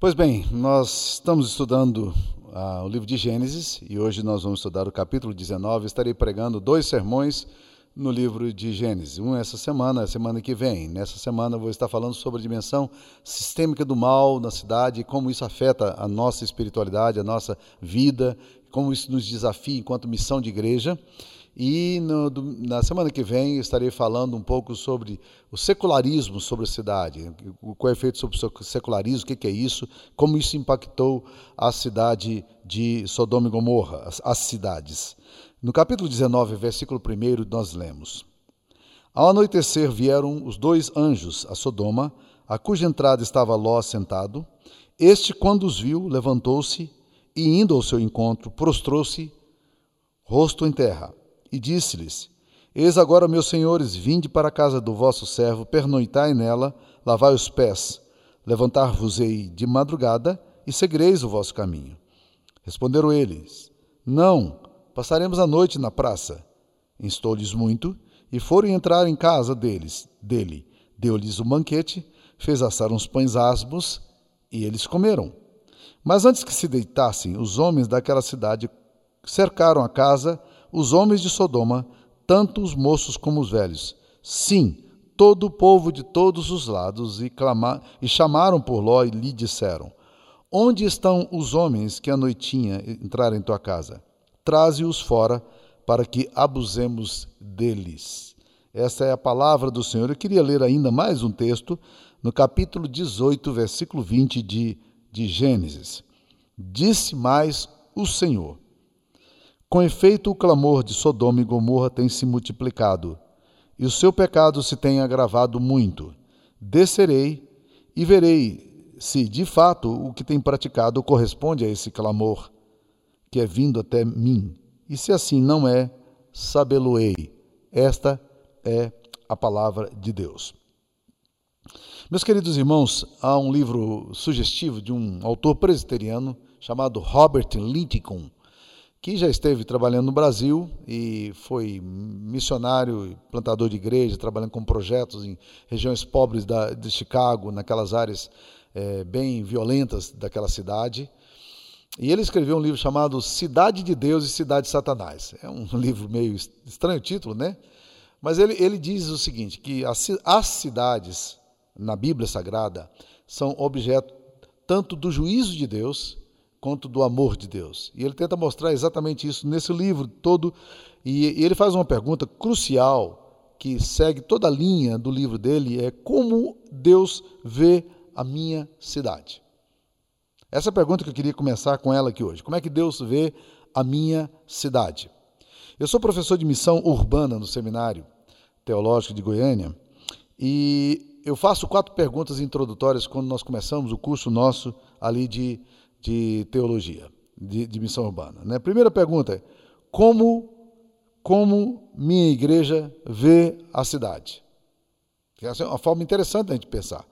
Pois bem, nós estamos estudando uh, o livro de Gênesis e hoje nós vamos estudar o capítulo 19. Estarei pregando dois sermões no livro de Gênesis. Um essa semana, a semana que vem. Nessa semana eu vou estar falando sobre a dimensão sistêmica do mal na cidade, como isso afeta a nossa espiritualidade, a nossa vida, como isso nos desafia enquanto missão de igreja. E no, na semana que vem estarei falando um pouco sobre o secularismo sobre a cidade, qual é o efeito sobre o secularismo, o que, que é isso, como isso impactou a cidade de Sodoma e Gomorra, as, as cidades. No capítulo 19, versículo 1, nós lemos: Ao anoitecer vieram os dois anjos a Sodoma, a cuja entrada estava Ló sentado. Este, quando os viu, levantou-se e, indo ao seu encontro, prostrou-se, rosto em terra e disse-lhes: Eis agora, meus senhores, vinde para a casa do vosso servo, pernoitai nela, lavai os pés, levantar-vos-ei de madrugada e seguireis o vosso caminho. Responderam eles: Não, passaremos a noite na praça. Instou-lhes muito e foram entrar em casa deles, dele. Deu-lhes um banquete, fez assar uns pães asmos e eles comeram. Mas antes que se deitassem, os homens daquela cidade cercaram a casa os homens de Sodoma, tanto os moços como os velhos. Sim, todo o povo de todos os lados, e, clamar, e chamaram por Ló e lhe disseram: Onde estão os homens que à noitinha entraram em tua casa? Traze-os fora, para que abusemos deles. Essa é a palavra do Senhor. Eu queria ler ainda mais um texto, no capítulo 18, versículo 20 de, de Gênesis. Disse mais o Senhor: com efeito, o clamor de Sodoma e Gomorra tem se multiplicado, e o seu pecado se tem agravado muito. Descerei e verei se, de fato, o que tem praticado corresponde a esse clamor que é vindo até mim. E se assim não é, sabê-lo-ei. Esta é a palavra de Deus. Meus queridos irmãos, há um livro sugestivo de um autor presbiteriano chamado Robert Lincoln que já esteve trabalhando no Brasil e foi missionário plantador de igreja, trabalhando com projetos em regiões pobres da, de Chicago, naquelas áreas é, bem violentas daquela cidade. E ele escreveu um livro chamado Cidade de Deus e Cidade de Satanás. É um livro meio estranho título, né? Mas ele, ele diz o seguinte, que as, as cidades na Bíblia Sagrada são objeto tanto do juízo de Deus quanto do amor de Deus. E ele tenta mostrar exatamente isso nesse livro todo. E, ele faz uma pergunta crucial que segue toda a linha do livro dele: é como Deus vê a minha cidade? Essa é pergunta que eu queria começar com ela aqui hoje. Como é que Deus vê a minha cidade? Eu sou professor de missão urbana no Seminário Teológico de Goiânia e eu faço quatro perguntas introdutórias quando nós começamos o curso nosso ali de de teologia, de, de missão urbana. Né? Primeira pergunta é: como, como minha igreja vê a cidade? Essa é uma forma interessante da gente pensar.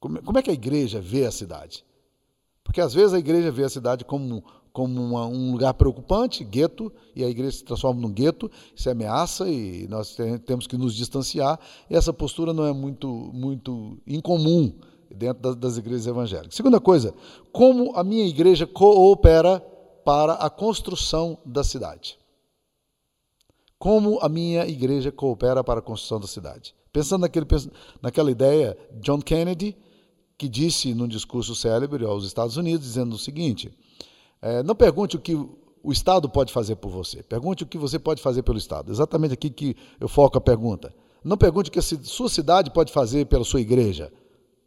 Como, como é que a igreja vê a cidade? Porque às vezes a igreja vê a cidade como, como uma, um lugar preocupante, gueto, e a igreja se transforma num gueto, se ameaça e nós temos que nos distanciar. E essa postura não é muito, muito incomum dentro das igrejas evangélicas. Segunda coisa, como a minha igreja coopera para a construção da cidade. Como a minha igreja coopera para a construção da cidade. Pensando naquele, naquela ideia, John Kennedy, que disse num discurso célebre aos Estados Unidos, dizendo o seguinte: é, não pergunte o que o Estado pode fazer por você, pergunte o que você pode fazer pelo Estado. Exatamente aqui que eu foco a pergunta. Não pergunte o que a sua cidade pode fazer pela sua igreja,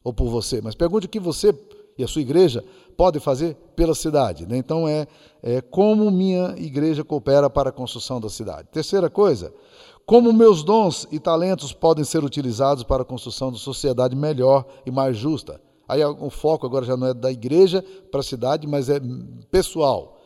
ou por você, mas pergunte o que você e a sua igreja podem fazer pela cidade. Né? Então, é, é como minha igreja coopera para a construção da cidade. Terceira coisa, como meus dons e talentos podem ser utilizados para a construção de sociedade melhor e mais justa. Aí o foco agora já não é da igreja para a cidade, mas é pessoal.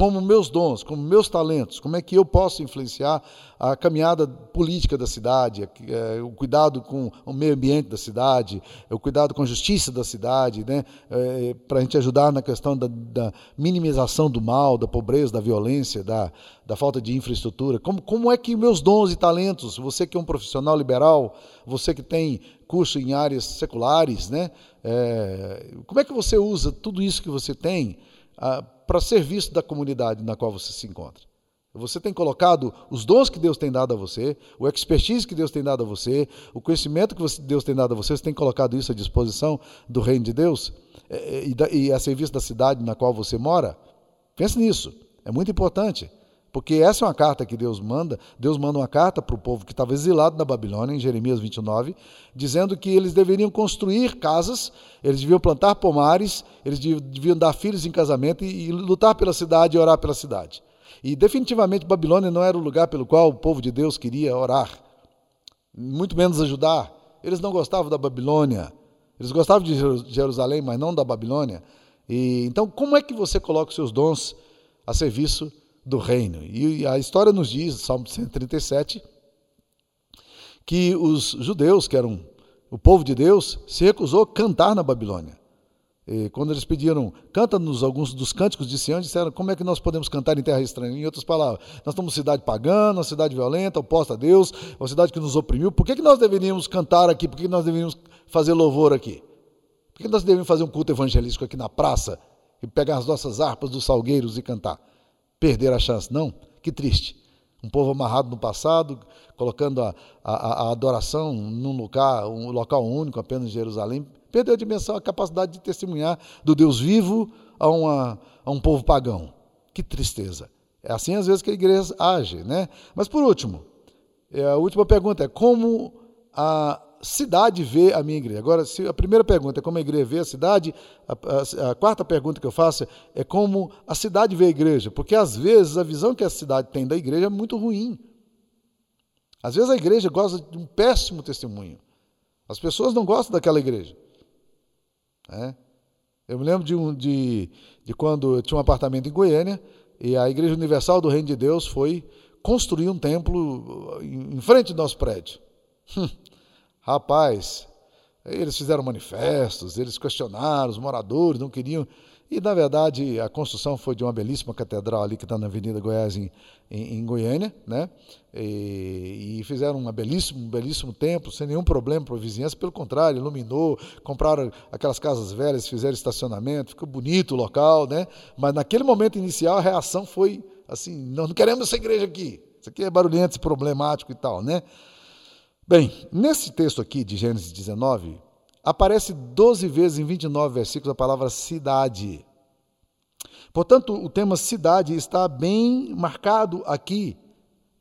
Como meus dons, como meus talentos, como é que eu posso influenciar a caminhada política da cidade, é, o cuidado com o meio ambiente da cidade, o cuidado com a justiça da cidade, né, é, para a gente ajudar na questão da, da, minimização do mal, da pobreza, da violência, da, da falta de infraestrutura. Como, como é que meus dons e talentos, você que é um profissional liberal, você que tem curso em áreas seculares, né, é, como é que você usa tudo isso que você tem ah, para serviço da comunidade na qual você se encontra? Você tem colocado os dons que Deus tem dado a você, o expertise que Deus tem dado a você, o conhecimento que Deus tem dado a você, você tem colocado isso à disposição do reino de Deus é, é, e, a serviço da cidade na qual você mora? Pense nisso, é muito importante. Porque essa é uma carta que Deus manda. Deus manda uma carta para o povo que estava exilado na Babilônia, em Jeremias 29, dizendo que eles deveriam construir casas, eles deviam plantar pomares, eles deviam dar filhos em casamento e, e lutar pela cidade e orar pela cidade. E definitivamente Babilônia não era o lugar pelo qual o povo de Deus queria orar, muito menos ajudar. Eles não gostavam da Babilônia. Eles gostavam de Jerusalém, mas não da Babilônia. E então, como é que você coloca os seus dons a serviço do reino? E a história nos diz, Salmo 137, que os judeus, que eram o povo de Deus, se recusou a cantar na Babilônia. E quando eles pediram, canta-nos alguns dos cânticos de Sião, disseram, como é que nós podemos cantar em terra estranha? Em outras palavras, nós uma cidade pagã, uma cidade violenta, oposta a Deus, uma cidade que nos oprimiu. Por que, que nós deveríamos cantar aqui? Por que, que nós deveríamos fazer louvor aqui? Por que nós deveríamos fazer um culto evangelístico aqui na praça e pegar as nossas harpas dos salgueiros e cantar? Perder a chance? Não? Que triste. Um povo amarrado no passado, colocando a, a, a adoração num lugar, um local único apenas em Jerusalém, Perdeu a dimensão, a capacidade de testemunhar do Deus vivo a, uma, a um povo pagão. Que tristeza. É assim às vezes que a igreja age, né? Mas por último, é, a última pergunta é como a cidade vê a minha igreja. Agora, se a primeira pergunta é como a igreja vê a cidade, a, a, a, quarta pergunta que eu faço é como a cidade vê a igreja, porque às vezes a visão que a cidade tem da igreja é muito ruim. Às vezes a igreja gosta de um péssimo testemunho. As pessoas não gostam daquela igreja. Né? Eu me lembro de, um, de, de quando eu tinha um apartamento em Goiânia e a Igreja Universal do Reino de Deus foi construir um templo em frente do nosso prédio. Hum, rapaz, eles fizeram manifestos, eles questionaram, os moradores não queriam. E, na verdade, a construção foi de uma belíssima catedral ali que está na Avenida Goiás, em, em, em Goiânia, né? E, e, fizeram uma belíssimo, um belíssimo templo, sem nenhum problema para a vizinhança, pelo contrário, iluminou, compraram aquelas casas velhas, fizeram estacionamento, ficou bonito o local, né? Mas naquele momento inicial a reação foi assim: nós não queremos essa igreja aqui, isso aqui é barulhento, problemático e tal, né? Bem, nesse texto aqui de Gênesis 19, aparece 12 vezes em 29 versículos a palavra cidade. Portanto, o tema cidade está bem marcado aqui,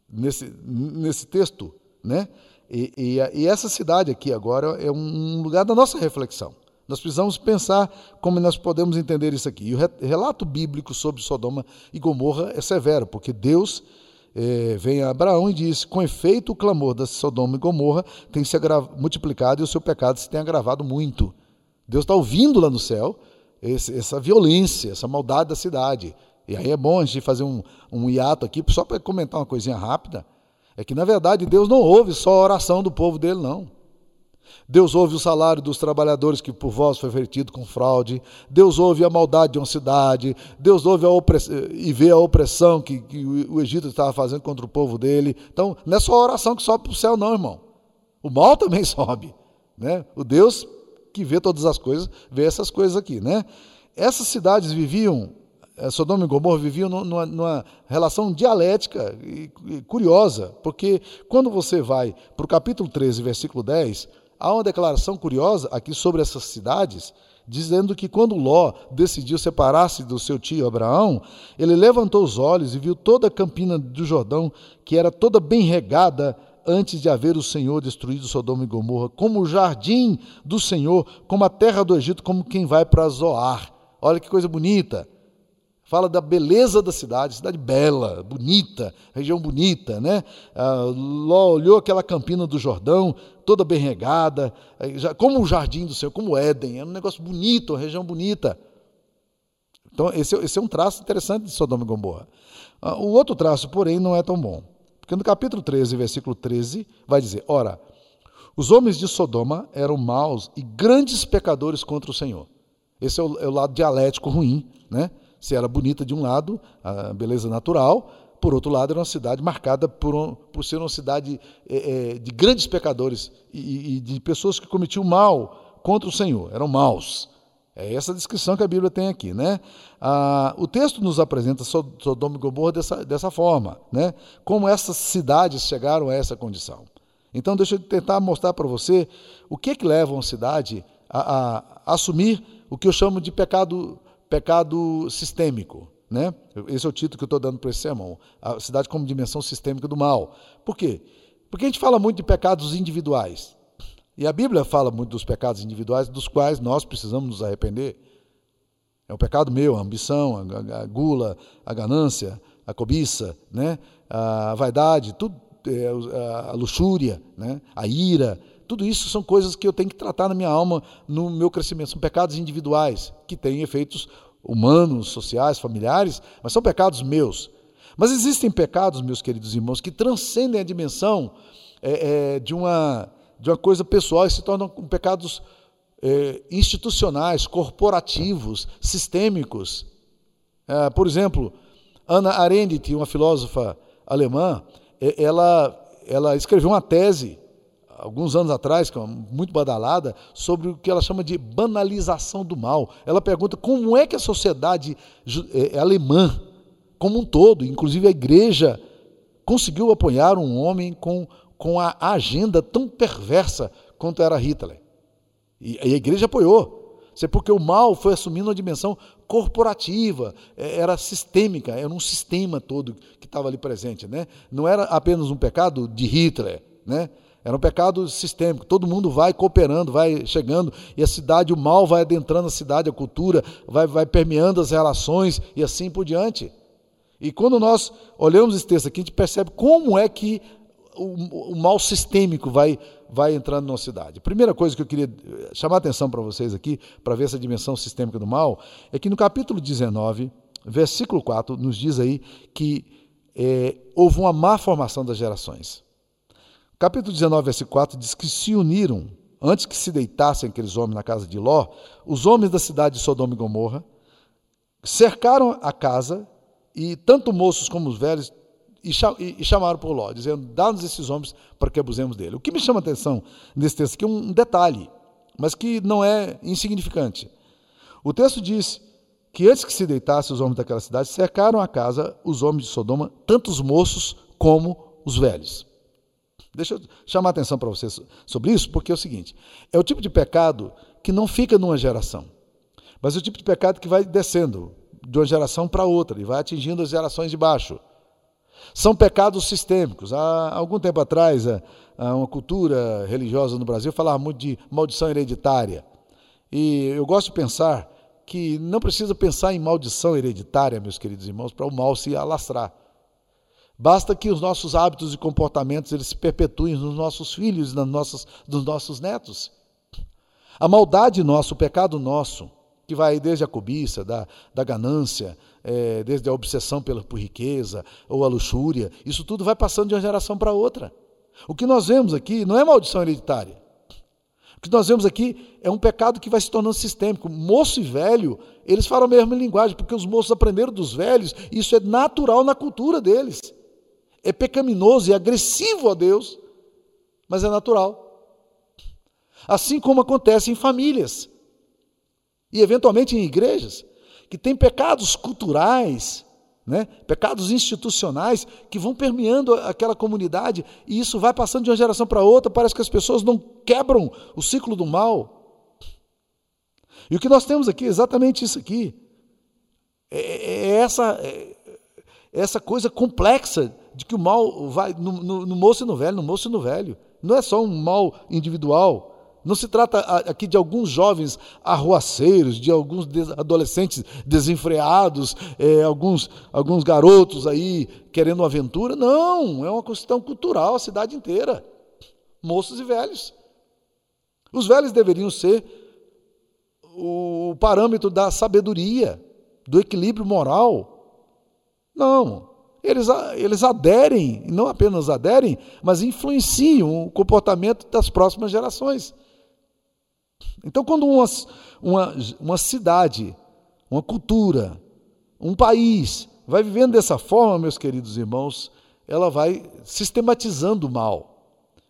nesse, nesse texto. Né? E, e, e essa cidade aqui agora é um lugar da nossa reflexão. Nós precisamos pensar como nós podemos entender isso aqui. E o relato bíblico sobre Sodoma e Gomorra é severo, porque Deus é, vem a Abraão e diz: Com efeito, o clamor da Sodoma e Gomorra tem se multiplicado e o seu pecado se tem agravado muito. Deus está ouvindo lá no céu esse, essa violência, essa maldade da cidade. E aí é bom a gente fazer um, um hiato aqui, só para comentar uma coisinha rápida. É que, na verdade, Deus não ouve só a oração do povo dele, não. Deus ouve o salário dos trabalhadores que por vós foi vertido com fraude. Deus ouve a maldade de uma cidade. Deus ouve e vê a opressão que, que o Egito estava fazendo contra o povo dele. Então, não é só a oração que sobe para o céu, não, irmão. O mal também sobe. Né? O Deus que vê todas as coisas, vê essas coisas aqui. Né? Essas cidades viviam, eh, Sodoma e Gomorra viviam numa, numa relação dialética e curiosa, porque quando você vai para o capítulo 13, versículo 10, Há uma declaração curiosa aqui sobre essas cidades, dizendo que quando Ló decidiu separar-se do seu tio Abraão, ele levantou os olhos e viu toda a campina do Jordão, que era toda bem regada antes de haver o Senhor destruído Sodoma e Gomorra, como o jardim do Senhor, como a terra do Egito, como quem vai para Zoar. Olha que coisa bonita fala da beleza da cidade, cidade bela, bonita, região bonita, né? Ah, Ló olhou aquela campina do Jordão, toda bem regada, como o jardim do Senhor, como Éden, era um negócio bonito, uma região bonita. Então, esse, esse é um traço interessante de Sodoma e Gomorra. Ah, o outro traço, porém, não é tão bom. Porque no capítulo 13, versículo 13, vai dizer: Ora, os homens de Sodoma eram maus e grandes pecadores contra o Senhor. Esse é o, é o lado dialético ruim, né? Se era bonita de um lado, a beleza natural, por outro lado, era uma cidade marcada por, um, por ser uma cidade é, é, de grandes pecadores e, e, de pessoas que cometiam mal contra o Senhor, eram maus. É essa descrição que a Bíblia tem aqui. Né? Ah, o texto nos apresenta Sodoma e Gomorra dessa, dessa forma, né? como essas cidades chegaram a essa condição. Então, deixa eu tentar mostrar para você o que, é que leva uma cidade a, a, a assumir o que eu chamo de pecado, pecado sistêmico. Né? Esse é o título que eu estou dando para esse sermão. A cidade como dimensão sistêmica do mal. Por quê? Porque a gente fala muito de pecados individuais. E a Bíblia fala muito dos pecados individuais, dos quais nós precisamos nos arrepender. É o pecado meu, a ambição, a, a gula, a ganância, a cobiça, né? a vaidade, tudo, é, a luxúria, né? a ira. Tudo isso são coisas que eu tenho que tratar na minha alma, no meu crescimento. São pecados individuais que têm efeitos humanos, sociais, familiares, mas são pecados meus. Mas existem pecados, meus queridos irmãos, que transcendem a dimensão é, é, de, uma, de uma coisa pessoal e se tornam pecados é, institucionais, corporativos, sistêmicos. É, por exemplo, Ana Arendt, uma filósofa alemã, é, ela, ela escreveu uma tese alguns anos atrás, é muito badalada, sobre o que ela chama de banalização do mal. Ela pergunta como é que a sociedade é, é alemã, como um todo, inclusive a igreja, conseguiu apoiar um homem com, com a agenda tão perversa quanto era Hitler. E a igreja apoiou. Isso é porque o mal foi assumindo uma dimensão corporativa, é, era sistêmica, era um sistema todo que estava ali presente. Né? Não era apenas um pecado de Hitler, né? Era um pecado sistêmico. Todo mundo vai cooperando, vai chegando, e a cidade, o mal vai adentrando a cidade, a cultura, vai, vai permeando as relações e assim por diante. E quando nós olhamos esse texto aqui, a gente percebe como é que o, o mal sistêmico vai, vai entrando na cidade. Primeira coisa que eu queria chamar a atenção para vocês aqui, para ver essa dimensão sistêmica do mal, é que no capítulo 19, versículo 4, nos diz aí que é, houve uma má formação das gerações. Capítulo 19, versículo 4 diz que se uniram, antes que se deitassem aqueles homens na casa de Ló, os homens da cidade de Sodoma e Gomorra cercaram a casa, e tanto moços como os velhos, e chamaram por Ló, dizendo: Dá-nos esses homens para que abusemos dele. O que me chama a atenção nesse texto aqui é um detalhe, mas que não é insignificante. O texto diz que antes que se deitassem os homens daquela cidade, cercaram a casa os homens de Sodoma, tanto os moços como os velhos. Deixa eu chamar a atenção para vocês sobre isso, porque é o seguinte: é o tipo de pecado que não fica numa geração, mas é o tipo de pecado que vai descendo de uma geração para outra e vai atingindo as gerações de baixo. São pecados sistêmicos. Há algum tempo atrás, uma cultura religiosa no Brasil falava muito de maldição hereditária. E eu gosto de pensar que não precisa pensar em maldição hereditária, meus queridos irmãos, para o mal se alastrar. Basta que os nossos hábitos e comportamentos eles se perpetuem nos nossos filhos, nas nossas, nos nossos netos. A maldade nossa, o pecado nosso, que vai desde a cobiça, da, da ganância, é, desde a obsessão pela, por riqueza ou a luxúria, isso tudo vai passando de uma geração para outra. O que nós vemos aqui não é maldição hereditária. O que nós vemos aqui é um pecado que vai se tornando sistêmico. Moço e velho, eles falam a mesma linguagem, porque os moços aprenderam dos velhos, isso é natural na cultura deles é pecaminoso e agressivo a Deus, mas é natural. Assim como acontece em famílias e eventualmente em igrejas, que tem pecados culturais, né? pecados institucionais que vão permeando aquela comunidade e isso vai passando de uma geração para outra, parece que as pessoas não quebram o ciclo do mal. E o que nós temos aqui é exatamente isso aqui. É, é, é essa, é, essa coisa complexa de que o mal vai no, no, no, moço e no velho, no moço e no velho. Não é só um mal individual. Não se trata aqui de alguns jovens arruaceiros, de alguns adolescentes desenfreados, é, alguns, alguns garotos aí querendo aventura. Não, é uma questão cultural, a cidade inteira. Moços e velhos. Os velhos deveriam ser o parâmetro da sabedoria, do equilíbrio moral. Não. Eles, eles aderem, não apenas aderem, mas influenciam o comportamento das próximas gerações. Então, quando uma, uma, uma cidade, uma cultura, um país vai vivendo dessa forma, meus queridos irmãos, ela vai sistematizando o mal.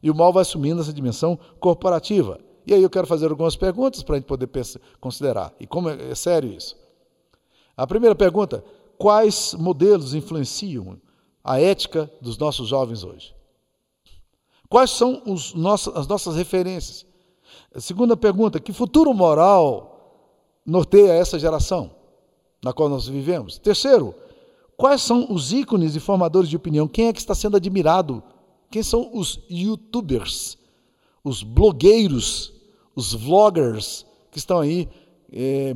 E o mal vai assumindo essa dimensão corporativa. E aí eu quero fazer algumas perguntas para a gente poder pensar, considerar. E como é, é sério isso? A primeira pergunta: quais modelos influenciam a ética dos nossos jovens hoje? Quais são nossos, as nossas referências? A segunda pergunta: que futuro moral norteia essa geração na qual nós vivemos? Terceiro, quais são os ícones e formadores de opinião? Quem é que está sendo admirado? Quem são os youtubers, os blogueiros, os vloggers que estão aí é,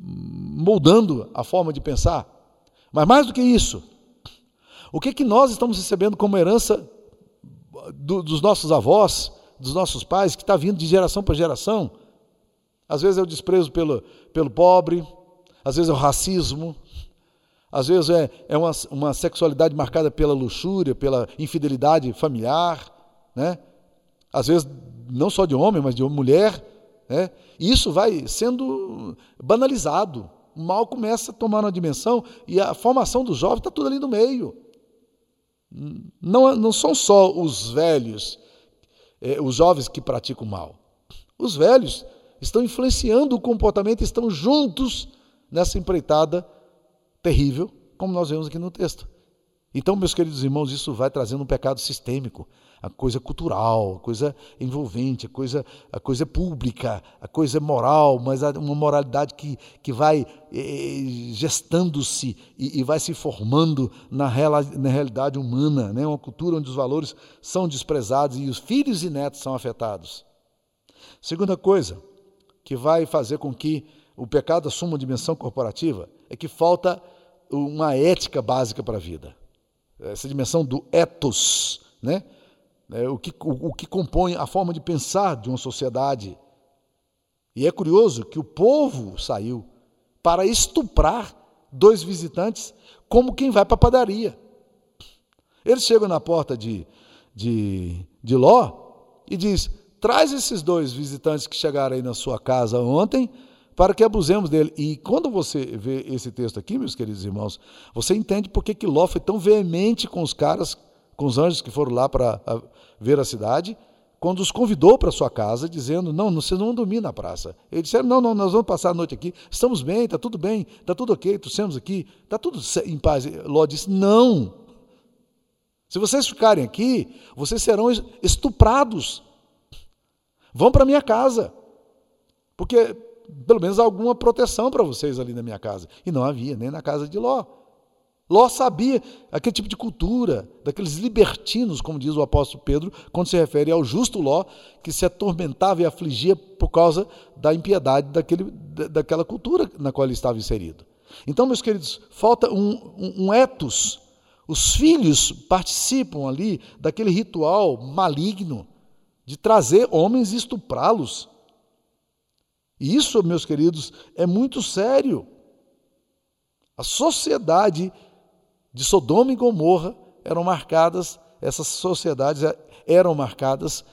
moldando a forma de pensar? Mas mais do que isso, o que, que nós estamos recebendo como herança do, dos nossos avós, dos nossos pais, que está vindo de geração para geração? Às vezes é o desprezo pelo, pelo pobre, às vezes é o racismo, às vezes é, é uma, uma sexualidade marcada pela luxúria, pela infidelidade familiar, né? às vezes não só de homem, mas de mulher. Né? E isso vai sendo banalizado. Mal começa a tomar uma dimensão e a formação dos jovens está tudo ali no meio. Não, não são só os velhos, é, os jovens que praticam mal. Os velhos estão influenciando o comportamento, estão juntos nessa empreitada terrível, como nós vemos aqui no texto. Então, meus queridos irmãos, isso vai trazendo um pecado sistêmico, a coisa cultural, a coisa envolvente, a coisa, a coisa pública, a coisa moral, mas uma moralidade que, que vai eh, gestando-se e, e, vai se formando na, na realidade humana, né? uma cultura onde os valores são desprezados e os filhos e netos são afetados. Segunda coisa que vai fazer com que o pecado assuma uma dimensão corporativa é que falta uma ética básica para a vida. Essa dimensão do ethos, né? É, o, que, o, o que compõe a forma de pensar de uma sociedade. E é curioso que o povo saiu para estuprar dois visitantes como quem vai para a padaria. Eles chegam na porta de, de, de Ló e diz: traz esses dois visitantes que chegaram aí na sua casa ontem para que abusemos dele. E quando você vê esse texto aqui, meus queridos irmãos, você entende por que Ló foi tão veemente com os caras, com os anjos que foram lá para ver a cidade, quando os convidou para sua casa, dizendo: Não, vocês não vão dormir na praça. Eles disseram: Não, não, nós vamos passar a noite aqui, estamos bem, está tudo bem, está tudo ok, trouxemos aqui, está tudo em paz. Ló disse: Não. Se vocês ficarem aqui, vocês serão estuprados. Vão para minha casa. Porque pelo menos alguma proteção para vocês ali na minha casa. E não havia, nem na casa de Ló. Ló sabia aquele tipo de cultura, daqueles libertinos, como diz o apóstolo Pedro, quando se refere ao justo Ló, que se atormentava e afligia por causa da impiedade daquele, daquela cultura na qual ele estava inserido. Então, meus queridos, falta um, um, um etos. Os filhos participam ali daquele ritual maligno de trazer homens e estuprá-los e isso, meus queridos, é muito sério. A sociedade de Sodoma e Gomorra eram marcadas, essas sociedades eram marcadas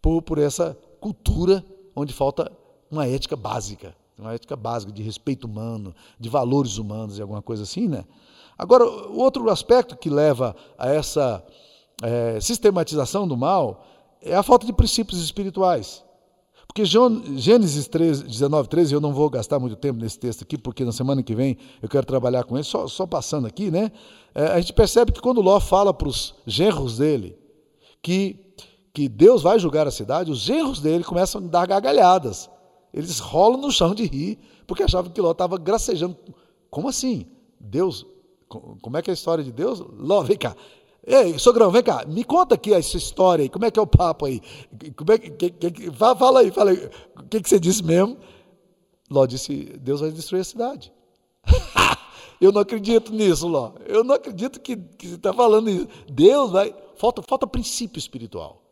por, por essa cultura onde falta uma ética básica, uma ética básica de respeito humano, de valores humanos e alguma coisa assim, né? Agora, outro aspecto que leva a essa é, sistematização do mal é a falta de princípios espirituais. Porque Gênesis 13, 19, 13, eu não vou gastar muito tempo nesse texto aqui, porque na semana que vem eu quero trabalhar com ele, só, só passando aqui, né? É, a gente percebe que quando Ló fala para os genros dele que, que Deus vai julgar a cidade, os genros dele começam a dar gargalhadas. Eles rolam no chão de rir, porque achavam que Ló estava gracejando. Como assim? Deus, como é que é a história de Deus? Ló, vem cá, Ei, sogrão, vem cá, me conta aqui essa história aí, como é que é o papo aí? Como é que, que, que fala aí, fala aí, o que, que você disse mesmo? Ló disse, Deus vai destruir a cidade. eu não acredito nisso, Ló. Eu não acredito que, que você está falando isso. Deus vai. Falta, falta princípio espiritual.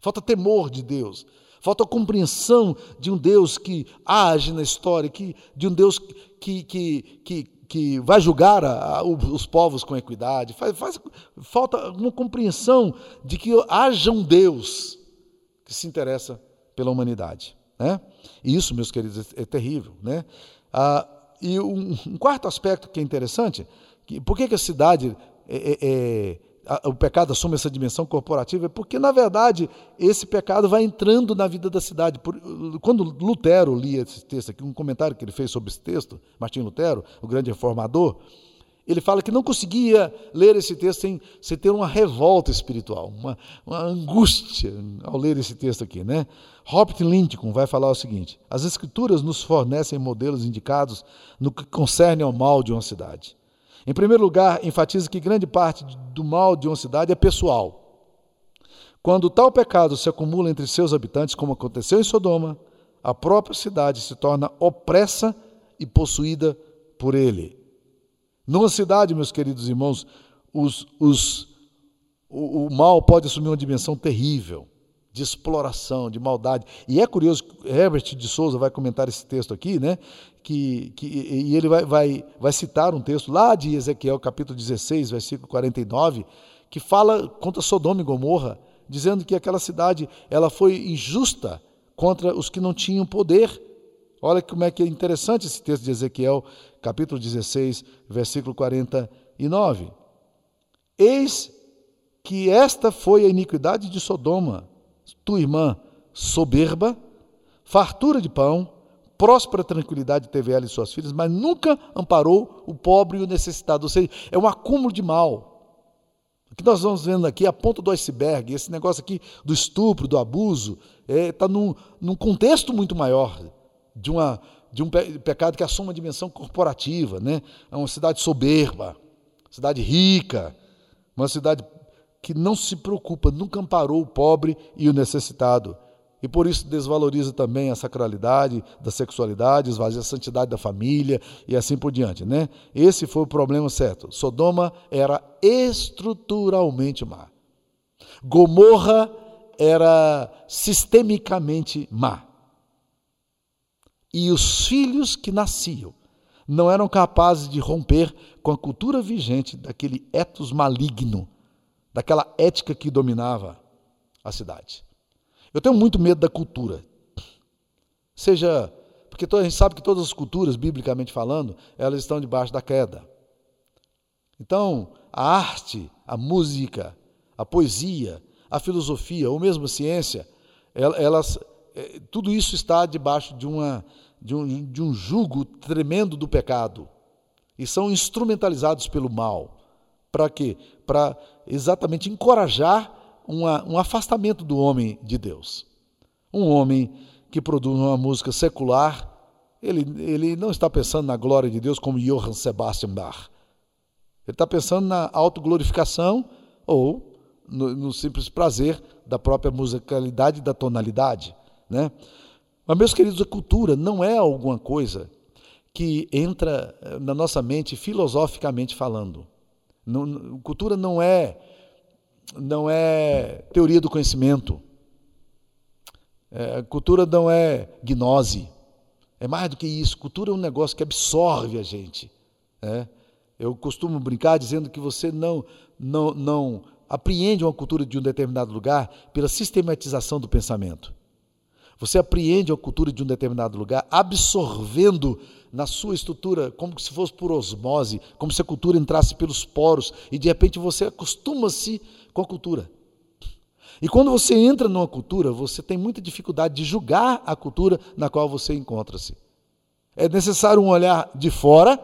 Falta temor de Deus. falta compreensão de um Deus que age na história, que, de um Deus que, que, que, que vai julgar a, a, os povos com equidade. Faz, faz, falta uma compreensão de que haja um Deus que se interessa pela humanidade. Né? E isso, meus queridos, é, é terrível. Né? Ah, e um, um, quarto aspecto que é interessante, que, por que, que a cidade é, é, é o pecado assume essa dimensão corporativa é porque, na verdade, esse pecado vai entrando na vida da cidade. Quando Lutero lia esse texto aqui, um comentário que ele fez sobre esse texto, Martim Lutero, o grande reformador, ele fala que não conseguia ler esse texto sem, sem ter uma revolta espiritual, uma, uma, angústia ao ler esse texto aqui. Né? Robert Lincoln vai falar o seguinte: as Escrituras nos fornecem modelos indicados no que concerne ao mal de uma cidade. Em primeiro lugar, enfatiza que grande parte do mal de uma cidade é pessoal. Quando tal pecado se acumula entre seus habitantes, como aconteceu em Sodoma, a própria cidade se torna opressa e possuída por ele. Numa cidade, meus queridos irmãos, os, os, o, o mal pode assumir uma dimensão terrível de exploração, de maldade. E é curioso, Herbert de Souza vai comentar esse texto aqui, né? Que, que, e ele vai, vai, vai citar um texto lá de Ezequiel, capítulo 16, versículo 49, que fala contra Sodoma e Gomorra, dizendo que aquela cidade ela foi injusta contra os que não tinham poder. Olha como é que é interessante esse texto de Ezequiel, capítulo 16, versículo 49. Eis que esta foi a iniquidade de Sodoma, tua irmã soberba, fartura de pão, próspera tranquilidade teve ela e suas filhas, mas nunca amparou o pobre e o necessitado. Ou seja, é um acúmulo de mal. O que nós vamos vendo aqui é a ponta do iceberg, esse negócio aqui do estupro, do abuso, está é, tá num, num contexto muito maior de, uma, de um pe pecado que assume uma dimensão corporativa. Né? É uma cidade soberba, cidade rica, uma cidade que não se preocupa, nunca amparou o pobre e o necessitado. E por isso desvaloriza também a sacralidade da sexualidade, esvazia a santidade da família e assim por diante. Né? Esse foi o problema certo. Sodoma era estruturalmente má. Gomorra era sistemicamente má. E os filhos que nasciam não eram capazes de romper com a cultura vigente daquele etos maligno daquela ética que dominava a cidade. Eu tenho muito medo da cultura. Seja, porque a gente sabe que todas as culturas, biblicamente falando, elas estão debaixo da queda. Então, a arte, a música, a poesia, a filosofia, ou mesmo a ciência, elas, é, tudo isso está debaixo de, uma, de, um, de um jugo tremendo do pecado. E são instrumentalizados pelo mal. Para quê? Para exatamente encorajar uma, um afastamento do homem de Deus. Um homem que produz uma música secular, ele, ele não está pensando na glória de Deus como Johann Sebastian Bach. Ele está pensando na autoglorificação ou no, no simples prazer da própria musicalidade e da tonalidade. Né? Mas, meus queridos, a cultura não é alguma coisa que entra eh, na nossa mente filosoficamente falando. Não, cultura não é não é teoria do conhecimento. É, cultura não é gnose. É mais do que isso. Cultura é um negócio que absorve a gente. É. Eu costumo brincar dizendo que você não, não, não apreende uma cultura de um determinado lugar pela sistematização do pensamento. Você apreende a cultura de um determinado lugar absorvendo na sua estrutura como se fosse por osmose, como se a cultura entrasse pelos poros e de repente você acostuma-se com a cultura. E quando você entra numa cultura, você tem muita dificuldade de julgar a cultura na qual você encontra-se. É necessário um olhar de fora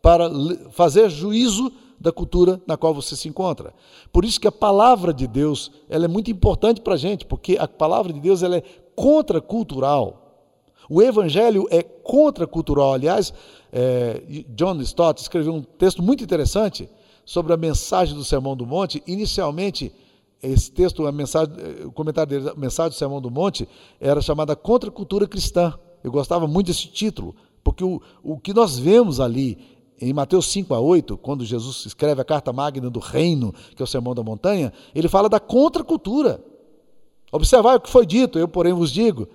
para fazer juízo da cultura na qual você se encontra. Por isso que a palavra de Deus ela é muito importante para a gente, porque a palavra de Deus ela é contracultural. O evangelho é contracultural. Aliás, é, John Stott escreveu um texto muito interessante sobre a mensagem do Sermão do Monte. Inicialmente, esse texto, a mensagem, o comentário dele, a mensagem do Sermão do Monte, era chamada Contracultura Cristã. Eu gostava muito desse título, porque o, o que nós vemos ali em Mateus 5 a 8, quando Jesus escreve a carta magna do reino, que é o Sermão da Montanha, ele fala da contracultura. Observai o que foi dito, eu, porém, vos digo.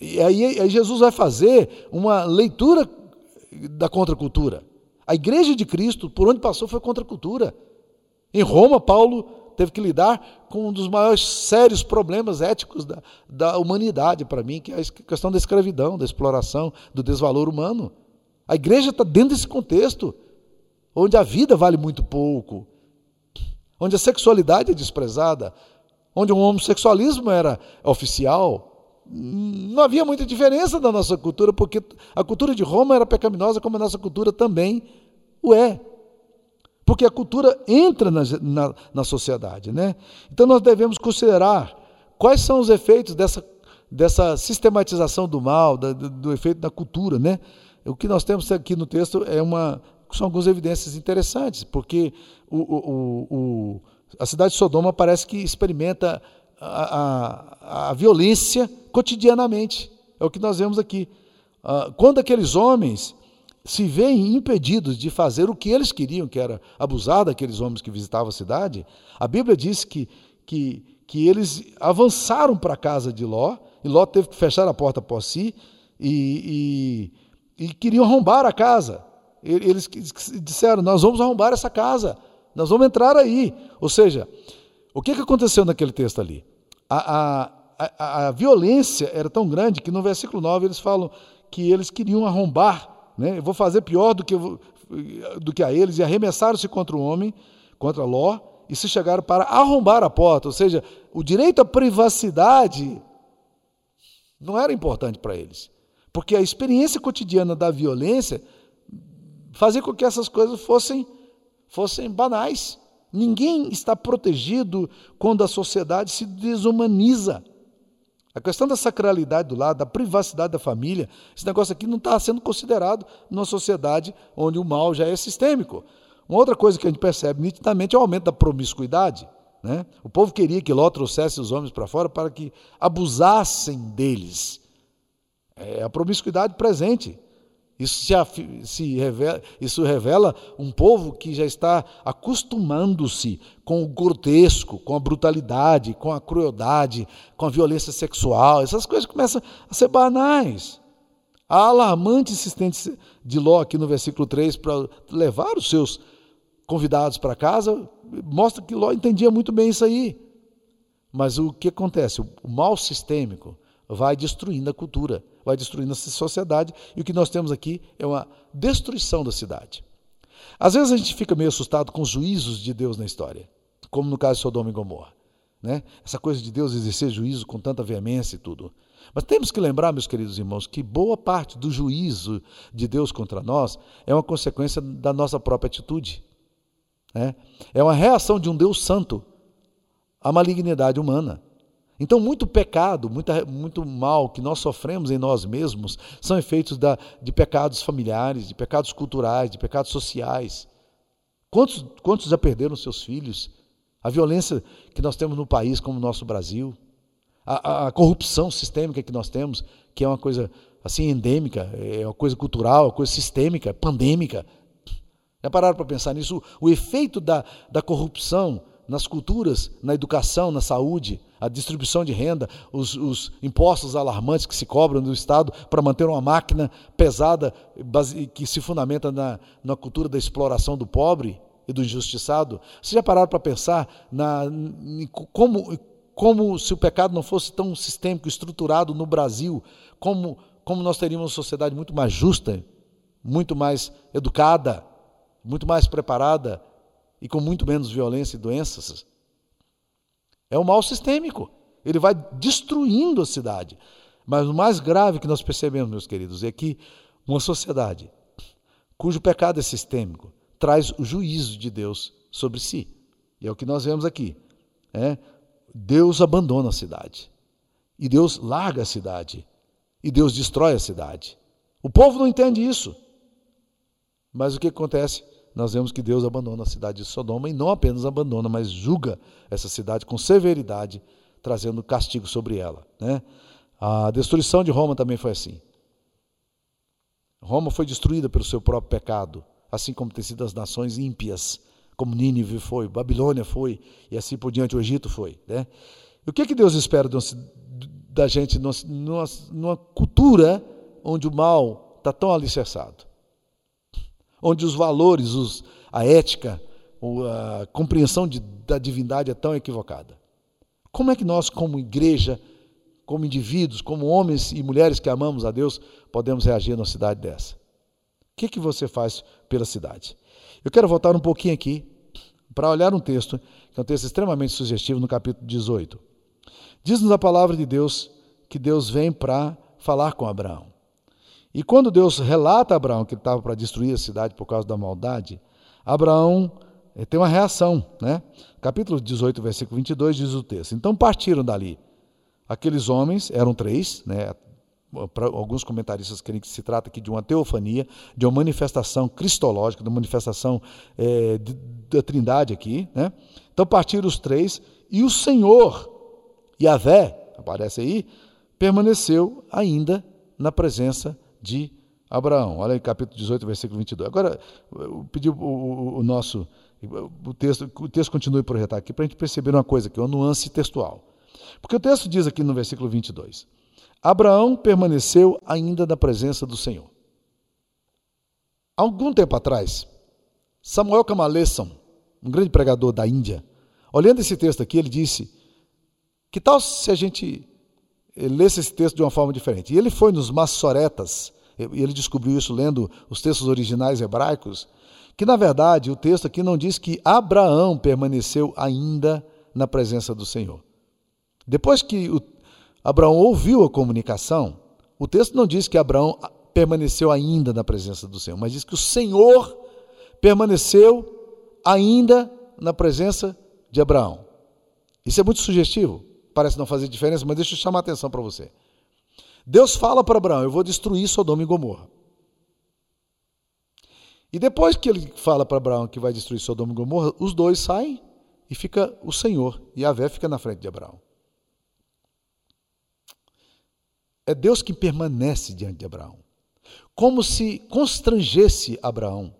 E aí, aí Jesus vai fazer uma leitura da contracultura. A igreja de Cristo, por onde passou, foi contracultura. Em Roma, Paulo teve que lidar com um dos maiores sérios problemas éticos da, da humanidade, para mim, que é a questão da escravidão, da exploração, do desvalor humano. A igreja está dentro desse contexto, onde a vida vale muito pouco, onde a sexualidade é desprezada, onde o homossexualismo era oficial. Não havia muita diferença da nossa cultura, porque a cultura de Roma era pecaminosa, como a nossa cultura também o é. Porque a cultura entra na, na, na sociedade. Né? Então nós devemos considerar quais são os efeitos dessa, dessa sistematização do mal, da, do, do efeito da cultura. Né? O que nós temos aqui no texto é uma, são algumas evidências interessantes, porque o, o, o, a cidade de Sodoma parece que experimenta a, a, a, violência cotidianamente. É o que nós vemos aqui. Ah, quando aqueles homens se veem impedidos de fazer o que eles queriam, que era abusar daqueles homens que visitavam a cidade, a Bíblia diz que, que, que eles avançaram para a casa de Ló, e Ló teve que fechar a porta por si, e, e e queriam arrombar a casa. Eles disseram: Nós vamos arrombar essa casa, nós vamos entrar aí. Ou seja, o que aconteceu naquele texto ali? A, a, a, a violência era tão grande que no versículo 9 eles falam que eles queriam arrombar. Né? Eu vou fazer pior do que, do que a eles, e arremessaram-se contra o homem, contra Ló, e se chegaram para arrombar a porta. Ou seja, o direito à privacidade não era importante para eles. Porque a experiência cotidiana da violência fazia com que essas coisas fossem, fossem banais. Ninguém está protegido quando a sociedade se desumaniza. A questão da sacralidade do lado, da privacidade da família, esse negócio aqui não está sendo considerado numa sociedade onde o mal já é sistêmico. Uma outra coisa que a gente percebe nitidamente é o aumento da promiscuidade. Né? O povo queria que Ló trouxesse os homens para fora para que abusassem deles. É a promiscuidade presente. Isso, se, se revela, isso revela um povo que já está acostumando-se com o grotesco, com a brutalidade, com a crueldade, com a violência sexual. Essas coisas começam a ser banais. A alarmante insistência de Ló aqui no versículo 3 para levar os seus convidados para casa mostra que Ló entendia muito bem isso aí. Mas o que acontece? O mal sistêmico vai destruindo a cultura vai destruindo a sociedade, e o que nós temos aqui é uma destruição da cidade. Às vezes a gente fica meio assustado com os juízos de Deus na história, como no caso de Sodoma e Gomorra. Né? Essa coisa de Deus exercer juízo com tanta veemência e tudo. Mas temos que lembrar, meus queridos irmãos, que boa parte do juízo de Deus contra nós é uma consequência da nossa própria atitude. Né? É uma reação de um Deus santo à malignidade humana. Então, muito pecado, muita, muito mal que nós sofremos em nós mesmos são efeitos da, de pecados familiares, de pecados culturais, de pecados sociais. Quantos, quantos já perderam seus filhos? A violência que nós temos no país, como o nosso Brasil, a, a, a corrupção sistêmica que nós temos, que é uma coisa assim endêmica, é uma coisa cultural, uma coisa sistêmica, pandêmica. Já pararam para pensar nisso? O efeito da, da corrupção nas culturas, na educação, na saúde, a distribuição de renda, os, os impostos alarmantes que se cobram do Estado para manter uma máquina pesada que se fundamenta na, na cultura da exploração do pobre e do injustiçado. Vocês já pararam para pensar na, como, como se o pecado não fosse tão sistêmico, estruturado no Brasil, como, como nós teríamos uma sociedade muito mais justa, muito mais educada, muito mais preparada e com muito menos violência e doenças. É um mal sistêmico. Ele vai destruindo a cidade. Mas o mais grave que nós percebemos, meus queridos, é que uma sociedade cujo pecado é sistêmico traz o juízo de Deus sobre si. E é o que nós vemos aqui. É, Deus abandona a cidade. E Deus larga a cidade. E Deus destrói a cidade. O povo não entende isso. Mas o que acontece? Nós vemos que Deus abandona a cidade de Sodoma e não apenas abandona, mas julga essa cidade com severidade, trazendo castigo sobre ela. Né? A destruição de Roma também foi assim. Roma foi destruída pelo seu próprio pecado, assim como tem sido as nações ímpias, como Nínive foi, Babilônia foi, e assim por diante o Egito foi. Né? O que, que Deus espera da gente numa, numa cultura onde o mal está tão alicerçado? Onde os valores, os, a ética, a compreensão de, da divindade é tão equivocada? Como é que nós, como igreja, como indivíduos, como homens e mulheres que amamos a Deus, podemos reagir numa cidade dessa? O que, que você faz pela cidade? Eu quero voltar um pouquinho aqui para olhar um texto, que é um texto extremamente sugestivo, no capítulo 18. Diz-nos a palavra de Deus que Deus vem para falar com Abraão. E quando Deus relata a Abraão que ele estava para destruir a cidade por causa da maldade, Abraão eh, tem uma reação. Né? Capítulo 18, versículo 22 diz o texto: Então partiram dali Aqueles homens eram três, né? Alguns comentaristas querem que se trata aqui de uma teofania, de uma manifestação cristológica, de uma manifestação é, da trindade aqui. Né? Então partiram os três e o Senhor, Yahvé, aparece aí, permaneceu ainda na presença de Abraão. Olha aí, capítulo 18, versículo 22. Agora, eu pedi o, o, o nosso. O texto, o texto continue projetado aqui para a gente perceber uma coisa aqui, uma nuance textual. Porque o texto diz aqui no versículo 22: Abraão permaneceu ainda na presença do Senhor. Algum tempo atrás, Samuel Kamaleson, um grande pregador da Índia, olhando esse texto aqui, ele disse: Que tal se a gente eh, lesse esse texto de uma forma diferente? E ele foi nos Massoretas, ele descobriu isso lendo os textos originais hebraicos, que na verdade o texto aqui não diz que Abraão permaneceu ainda na presença do Senhor. Depois que Abraão ouviu a comunicação, o texto não diz que Abraão permaneceu ainda na presença do Senhor, mas diz que o Senhor permaneceu ainda na presença de Abraão. Isso é muito sugestivo, parece não fazer diferença, mas deixa eu chamar a atenção para você. Deus fala para Abraão: Eu vou destruir Sodoma e Gomorra. E depois que ele fala para Abraão que vai destruir Sodoma e Gomorra, os dois saem e fica o Senhor, e a Vé fica na frente de Abraão. É Deus que permanece diante de Abraão. Como se constrangesse Abraão.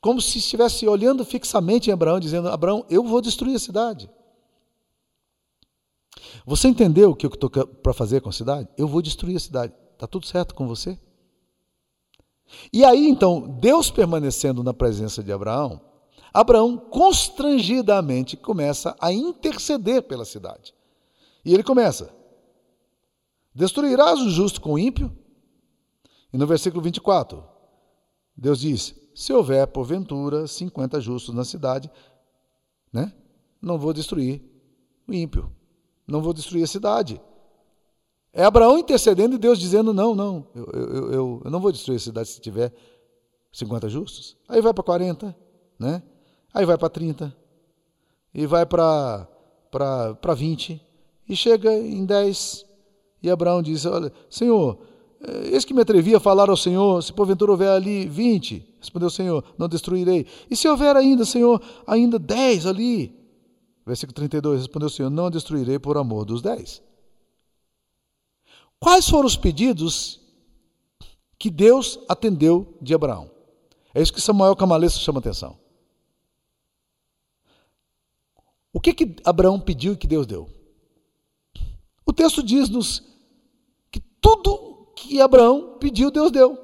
Como se estivesse olhando fixamente em Abraão, dizendo: Abraão, eu vou destruir a cidade. Você entendeu o que eu estou para fazer com a cidade? Eu vou destruir a cidade. Está tudo certo com você? E aí, então, Deus permanecendo na presença de Abraão, Abraão constrangidamente começa a interceder pela cidade. E ele começa: Destruirás o justo com o ímpio? E no versículo 24, Deus diz: Se houver, porventura, 50 justos na cidade, né, não vou destruir o ímpio, não vou destruir a cidade. É Abraão intercedendo e Deus dizendo: Não, não, eu, eu, eu, eu não vou destruir a cidade se tiver 50 justos. Aí vai para 40, né? aí vai para 30, e vai para 20, e chega em 10, e Abraão disse: Olha, Senhor, eh, eis que me atrevi a falar ao Senhor, se porventura houver ali vinte, respondeu o Senhor, não destruirei. E se houver ainda, Senhor, ainda dez ali? Versículo 32, respondeu o Senhor, não destruirei por amor dos dez. Quais foram os pedidos que Deus atendeu de Abraão? É isso que Samuel Camaleço chama atenção. O que, que Abraão pediu e que Deus deu? O texto diz-nos que tudo que Abraão pediu, Deus deu.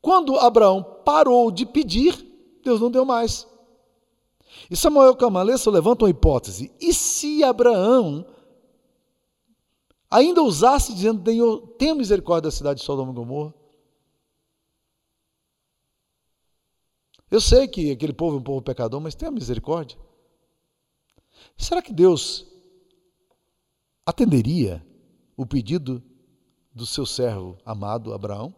Quando Abraão parou de pedir, Deus não deu mais. E Samuel Camalesso levanta uma hipótese. E se Abraão ainda usasse dizendo, tenha misericórdia da cidade de Sodoma e Gomorra? Eu sei que aquele povo é um povo pecador, mas tenha misericórdia. Será que Deus atenderia o pedido do seu servo amado Abraão?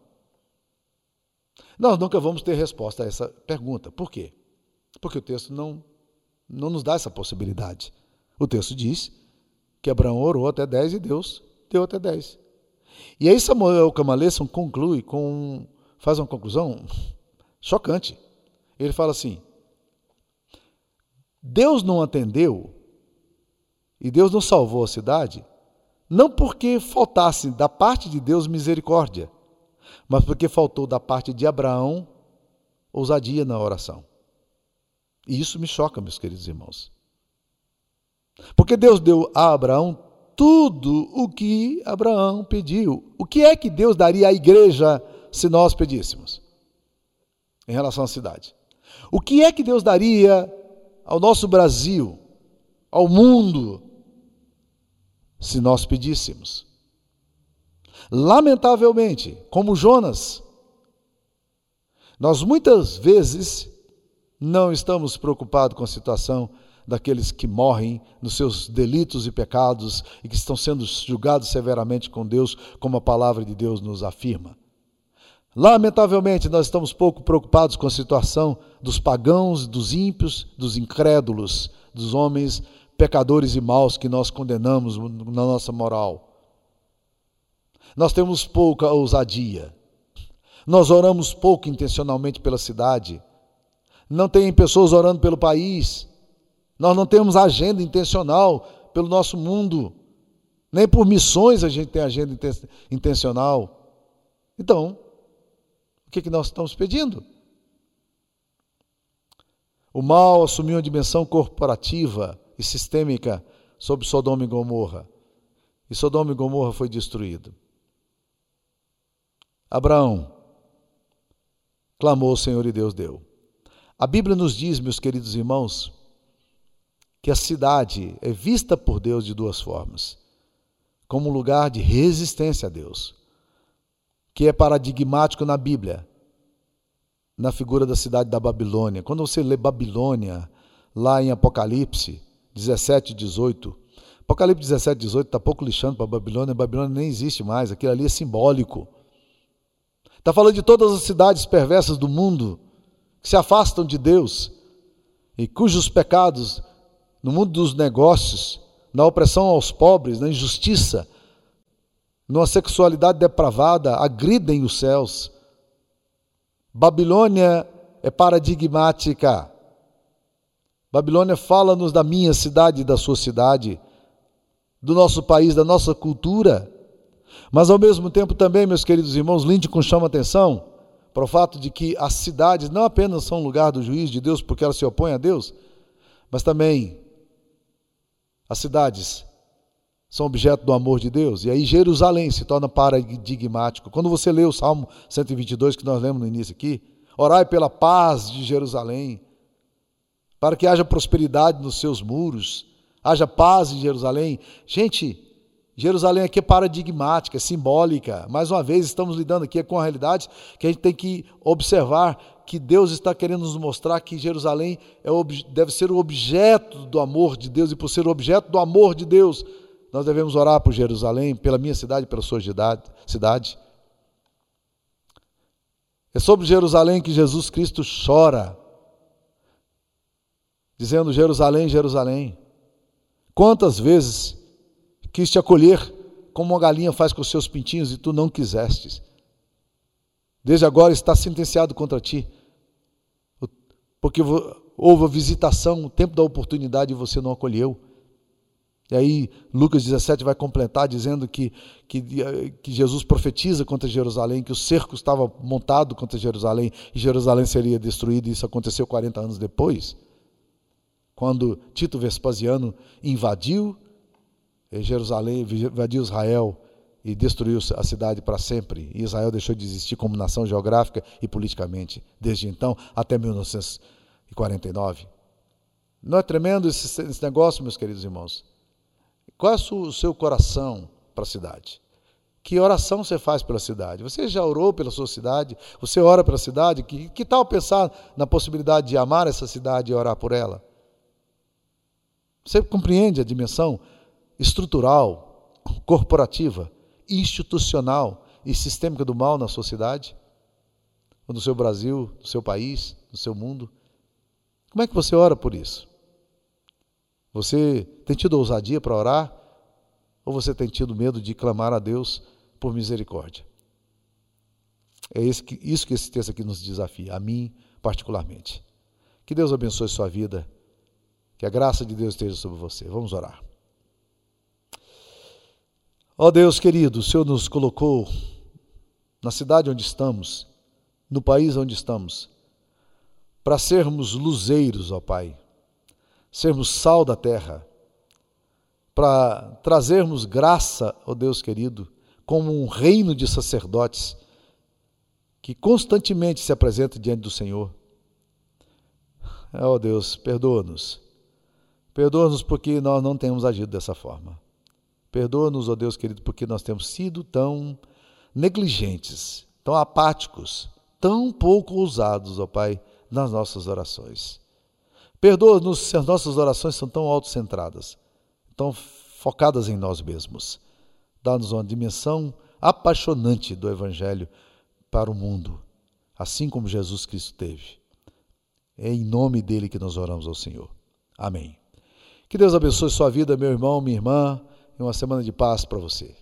Nós nunca vamos ter resposta a essa pergunta. Por quê? Porque o texto não, não nos dá essa possibilidade. O texto diz que Abraão orou até 10 e Deus deu até 10. E aí Samuel Camaleson conclui com faz uma conclusão chocante. Ele fala assim: Deus não atendeu e Deus não salvou a cidade, não porque faltasse da parte de Deus misericórdia, mas porque faltou da parte de Abraão ousadia na oração. E isso me choca, meus queridos irmãos. Porque Deus deu a Abraão tudo o que Abraão pediu. O que é que Deus daria à igreja se nós pedíssemos? Em relação à cidade. O que é que Deus daria ao nosso Brasil, ao mundo, se nós pedíssemos? Lamentavelmente, como Jonas, nós muitas vezes não estamos preocupados com a situação daqueles que morrem nos seus delitos e pecados e que estão sendo julgados severamente com Deus, como a palavra de Deus nos afirma. Lamentavelmente, nós estamos pouco preocupados com a situação dos pagãos, dos ímpios, dos incrédulos, dos homens pecadores e maus que nós condenamos na nossa moral. Nós temos pouca ousadia. Nós oramos pouco intencionalmente pela cidade. Não tem pessoas orando pelo país. Nós não temos agenda intencional pelo nosso mundo. Nem por missões a gente tem agenda intencional. Então, o que, que nós estamos pedindo? O mal assumiu uma dimensão corporativa e sistêmica sobre Sodoma e Gomorra. E Sodoma e Gomorra foi destruído. Abraão clamou, o Senhor e Deus deu. A Bíblia nos diz, meus queridos irmãos, que a cidade é vista por Deus de duas formas: como um lugar de resistência a Deus, que é paradigmático na Bíblia, na figura da cidade da Babilônia. Quando você lê Babilônia, lá em Apocalipse 17, 18, Apocalipse 17, 18 está pouco lixando para Babilônia, Babilônia nem existe mais, aquilo ali é simbólico. Está falando de todas as cidades perversas do mundo que se afastam de Deus e cujos pecados no mundo dos negócios, na opressão aos pobres, na injustiça, numa sexualidade depravada, agridem os céus. Babilônia é paradigmática. Babilônia fala-nos da minha cidade da sua cidade, do nosso país, da nossa cultura. Mas ao mesmo tempo também, meus queridos irmãos, Lincoln chama atenção para o fato de que as cidades não apenas são lugar do juiz de Deus porque elas se opõem a Deus, mas também as cidades são objeto do amor de Deus. E aí Jerusalém se torna paradigmático. Quando você lê o Salmo 122 que nós lemos no início aqui, orai pela paz de Jerusalém, para que haja prosperidade nos seus muros, haja paz em Jerusalém. Gente, Jerusalém aqui é paradigmática, é simbólica. Mais uma vez, estamos lidando aqui com a realidade que a gente tem que observar que Deus está querendo nos mostrar que Jerusalém é, deve ser o objeto do amor de Deus, e por ser o objeto do amor de Deus, nós devemos orar por Jerusalém, pela minha cidade, pela sua cidade. É sobre Jerusalém que Jesus Cristo chora, dizendo: Jerusalém, Jerusalém. Quantas vezes quis te acolher como uma galinha faz com os seus pintinhos e tu não quisestes. Desde agora está sentenciado contra ti, porque houve a visitação, o tempo da oportunidade e você não acolheu. E aí Lucas 17 vai completar dizendo que, que, que, Jesus profetiza contra Jerusalém, que o cerco estava montado contra Jerusalém e Jerusalém seria destruída, e isso aconteceu 40 anos depois, quando Tito Vespasiano invadiu Jerusalém, invadiu Israel e destruiu a cidade para sempre. E Israel deixou de existir como nação geográfica e politicamente, desde então até 1949. Não é tremendo esse, esse negócio, meus queridos irmãos? Qual é o seu coração para a cidade? Que oração você faz pela cidade? Você já orou pela sua cidade? Você ora pela cidade? Que, que tal pensar na possibilidade de amar essa cidade e orar por ela? Você compreende a dimensão estrutural, corporativa, institucional e sistêmica do mal na sociedade, ou no seu Brasil, no seu país, no seu mundo. Como é que você ora por isso? Você tem tido ousadia para orar? Ou você tem tido medo de clamar a Deus por misericórdia? É isso que, isso que esse texto aqui nos desafia, a mim particularmente. Que Deus abençoe sua vida, que a graça de Deus esteja sobre você. Vamos orar. Ó oh Deus querido, o Senhor nos colocou na cidade onde estamos, no país onde estamos, para sermos luzeiros, ó Pai, sermos sal da terra, para trazermos graça, ó Deus querido, como um reino de sacerdotes que constantemente se apresenta diante do Senhor. Ó Deus, perdoa-nos. Perdoa-nos porque nós não temos agido dessa forma. Perdoa-nos, ó Deus querido, porque nós temos sido tão negligentes, tão apáticos, tão pouco ousados, ó Pai, nas nossas orações. Perdoa-nos se as nossas orações são tão autocentradas, tão focadas em nós mesmos. Dá-nos uma dimensão apaixonante do Evangelho para o mundo, assim como Jesus Cristo teve. É em nome dele que nós oramos ao Senhor. Amém. Que Deus abençoe sua vida, meu irmão, minha irmã, e uma semana de paz para você.